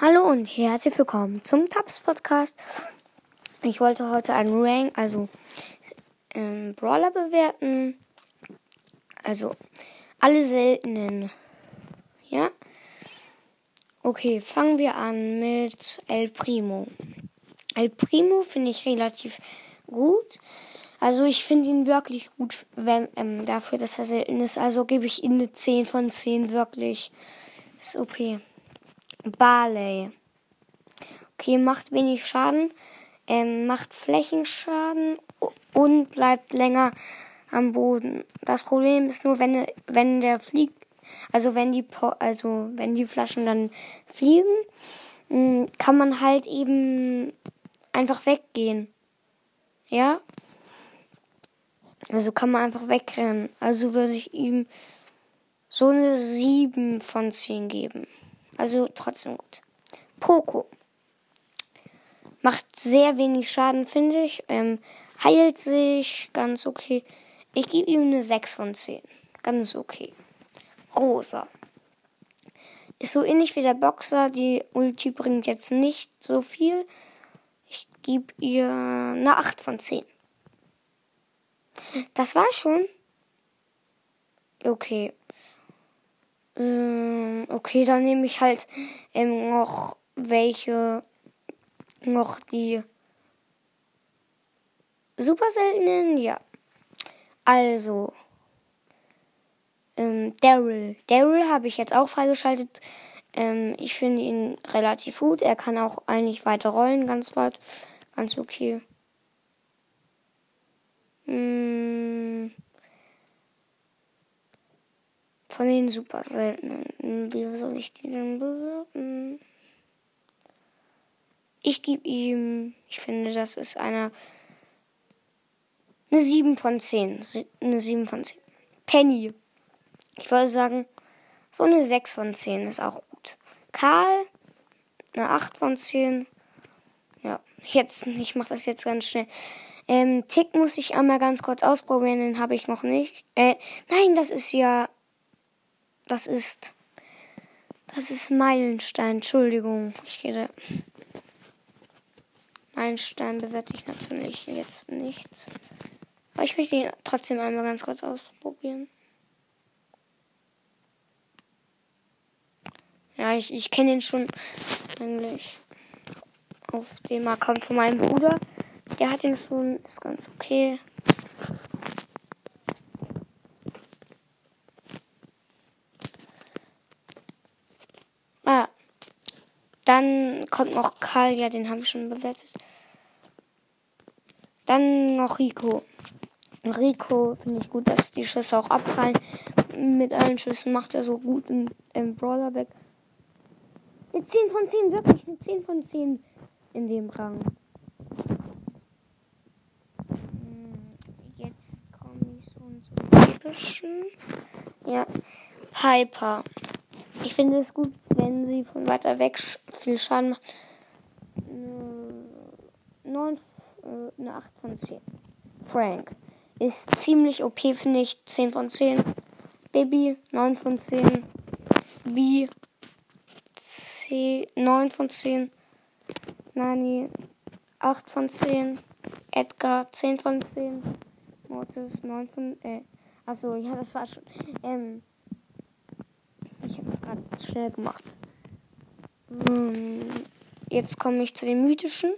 Hallo und herzlich willkommen zum Tabs Podcast. Ich wollte heute einen Rank, also ähm, Brawler bewerten. Also alle seltenen. Ja? Okay, fangen wir an mit El Primo. El Primo finde ich relativ gut. Also ich finde ihn wirklich gut wenn, ähm, dafür, dass er selten ist. Also gebe ich ihm eine 10 von 10 wirklich. Ist okay. Barley. Okay, macht wenig Schaden, ähm, macht Flächenschaden und bleibt länger am Boden. Das Problem ist nur, wenn, wenn der fliegt, also wenn die, also wenn die Flaschen dann fliegen, hm, kann man halt eben einfach weggehen. Ja? Also kann man einfach wegrennen. Also würde ich ihm so eine 7 von 10 geben. Also trotzdem gut. Poco. Macht sehr wenig Schaden, finde ich. Ähm, heilt sich ganz okay. Ich gebe ihm eine 6 von 10. Ganz okay. Rosa. Ist so ähnlich wie der Boxer. Die Ulti bringt jetzt nicht so viel. Ich gebe ihr eine 8 von 10. Das war schon. Okay. Ähm, okay, dann nehme ich halt ähm, noch welche, noch die super seltenen, ja. Also, ähm, Daryl. Daryl habe ich jetzt auch freigeschaltet. Ähm, ich finde ihn relativ gut. Er kann auch eigentlich weiter rollen, ganz weit. Ganz okay. Hm. Von den super seltenen. Wie soll ich die denn bewerten? Ich gebe ihm, ich finde, das ist eine, eine 7 von 10. Eine 7 von 10. Penny. Ich würde sagen, so eine 6 von 10 ist auch gut. Karl, eine 8 von 10. Ja, jetzt, ich mache das jetzt ganz schnell. Ähm, Tick muss ich einmal ganz kurz ausprobieren, den habe ich noch nicht. Äh, nein, das ist ja das ist. Das ist Meilenstein. Entschuldigung. Ich gehe. Meilenstein bewerte ich natürlich jetzt nicht. Aber ich möchte ihn trotzdem einmal ganz kurz ausprobieren. Ja, ich, ich kenne ihn schon eigentlich auf dem Account von meinem Bruder. Der hat ihn schon, ist ganz okay. Dann kommt noch Karl, ja, den habe ich schon bewertet. Dann noch Rico. Rico finde ich gut, dass die Schüsse auch abprallen. Mit allen Schüssen macht er so gut im, im Brawler weg. Eine 10 von 10, wirklich eine 10 von 10 in dem Rang. Hm, jetzt komme ich so zum epischen. Ja, Hyper. Ich finde es gut, wenn sie von weiter weg viel Schaden macht. Eine, äh, eine 8 von 10. Frank. Ist ziemlich OP, finde ich. 10 von 10. Baby, 9 von 10. B, 10, 9 von 10. Nani, 8 von 10. Edgar, 10 von 10. Mortis, 9 von, äh, achso, ja, das war schon, ähm, gerade schnell gemacht. Hm, jetzt komme ich zu den mythischen.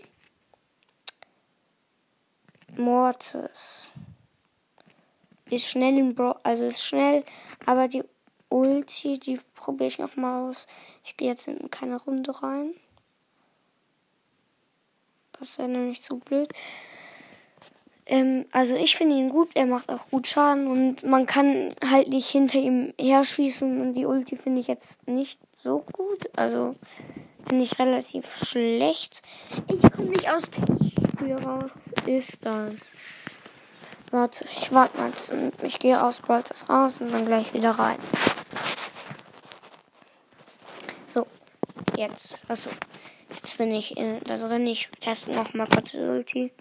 Mortis ist schnell in Bro also ist schnell, aber die Ulti, die probiere ich noch mal aus. Ich gehe jetzt in keine Runde rein. Das ja nämlich zu blöd. Ähm, also ich finde ihn gut, er macht auch gut Schaden und man kann halt nicht hinter ihm her schießen und die Ulti finde ich jetzt nicht so gut. Also finde ich relativ schlecht. Ich komme nicht aus dem Spiel raus. Was ist das? Warte, ich warte mal. Ich gehe aus Brawlers raus und dann gleich wieder rein. So, jetzt. Achso. Jetzt bin ich in, da drin. Ich teste noch mal kurz die Ulti.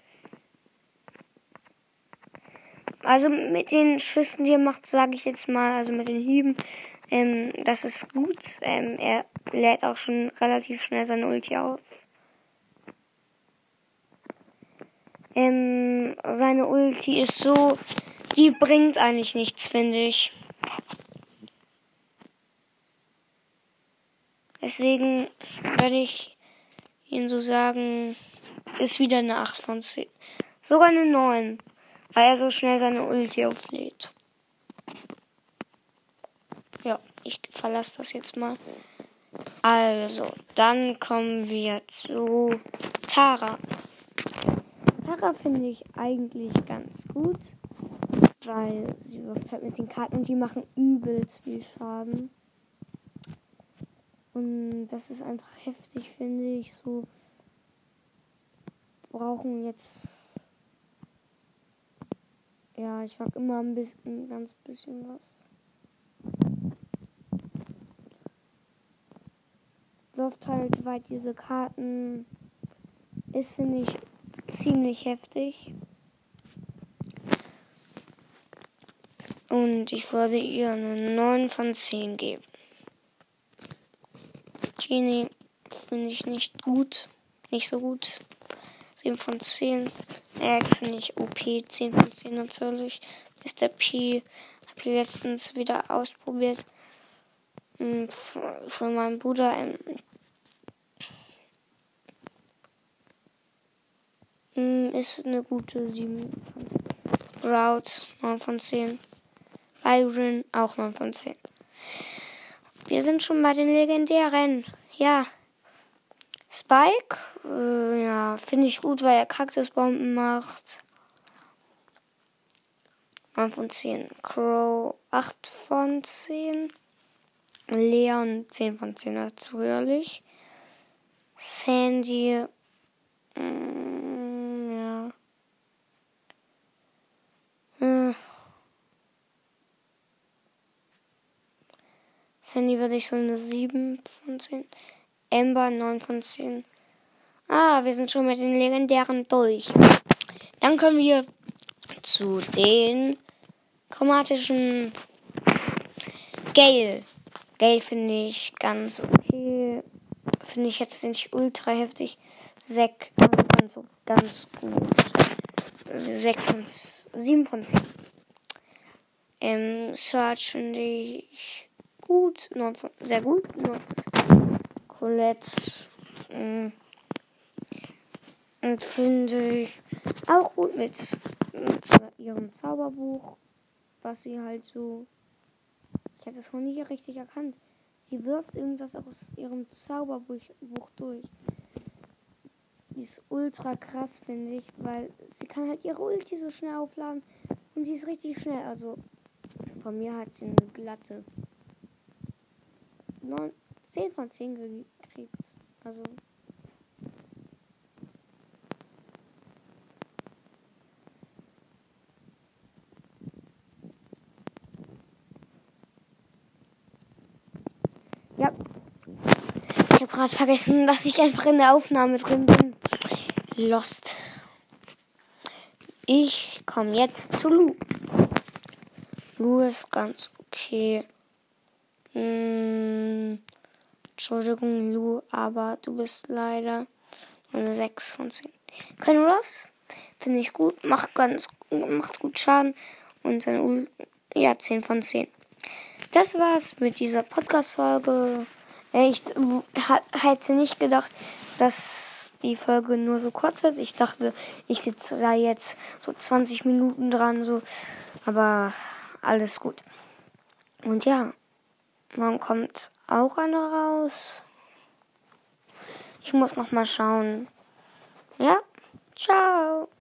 Also mit den Schüssen, die er macht, sage ich jetzt mal, also mit den Hieben, Ähm, das ist gut. Ähm, er lädt auch schon relativ schnell seine Ulti auf. Ähm, seine Ulti ist so, die bringt eigentlich nichts, finde ich. Deswegen würde ich ihn so sagen, ist wieder eine 8 von 10. Sogar eine 9, weil er so schnell seine Ulti auflädt. Ja, ich verlasse das jetzt mal. Also, dann kommen wir zu Tara. Tara finde ich eigentlich ganz gut, weil sie wirft halt mit den Karten und die machen übelst viel Schaden. Und das ist einfach heftig, finde ich. So brauchen jetzt. Ja, ich sag immer ein bisschen, ganz bisschen was. Läuft halt weit diese Karten. Ist, finde ich, ziemlich heftig. Und ich würde ihr eine 9 von 10 geben. Genie finde ich nicht gut. Nicht so gut. 7 von 10. Max nicht OP. 10 von 10 natürlich. Mr. P habe ich letztens wieder ausprobiert. Hm, von meinem Bruder. Ähm, hm, ist eine gute 7 von 10. Route 9 von 10. Byron auch 9 von 10. Wir sind schon bei den legendären. Ja. Spike, äh, ja, finde ich gut, weil er Kaktusbomben macht. 9 von 10. Crow 8 von 10. Leon 10 von 10 natürlich. Sandy, mm, ja. Äh. Sandy würde ich so eine 7 von 10. Ember 9 von 10. Ah, wir sind schon mit den legendären durch. Dann kommen wir zu den chromatischen Gale. Gale finde ich ganz okay. Finde ich jetzt nicht ultra heftig. Sek also ganz gut. 6 von 7 von 10. Ähm, Search finde ich gut. 9 von, sehr gut. 9 von 10. Colette mm, finde ich auch gut mit, mit ihrem Zauberbuch, was sie halt so. Ich habe das noch nie richtig erkannt. Sie wirft irgendwas aus ihrem Zauberbuch Buch durch. Die ist ultra krass, finde ich, weil sie kann halt ihre Ulti so schnell aufladen und sie ist richtig schnell. Also von mir hat sie eine glatte 9, 10 von 10 gekriegt. Also. Ja. Ich habe gerade vergessen, dass ich einfach in der Aufnahme drin bin. Lost. Ich komme jetzt zu Lu. Lu ist ganz okay. Hm, Entschuldigung, Lu, aber du bist leider eine 6 von 10. Kein Ross, finde ich gut, macht ganz macht gut Schaden und seine U ja 10 von 10. Das war's mit dieser Podcast-Folge. Ich hätte nicht gedacht, dass die Folge nur so kurz wird. Ich dachte, ich sitze da jetzt so 20 Minuten dran, so. Aber alles gut. Und ja, Morgen kommt auch eine raus. Ich muss noch mal schauen. Ja, ciao.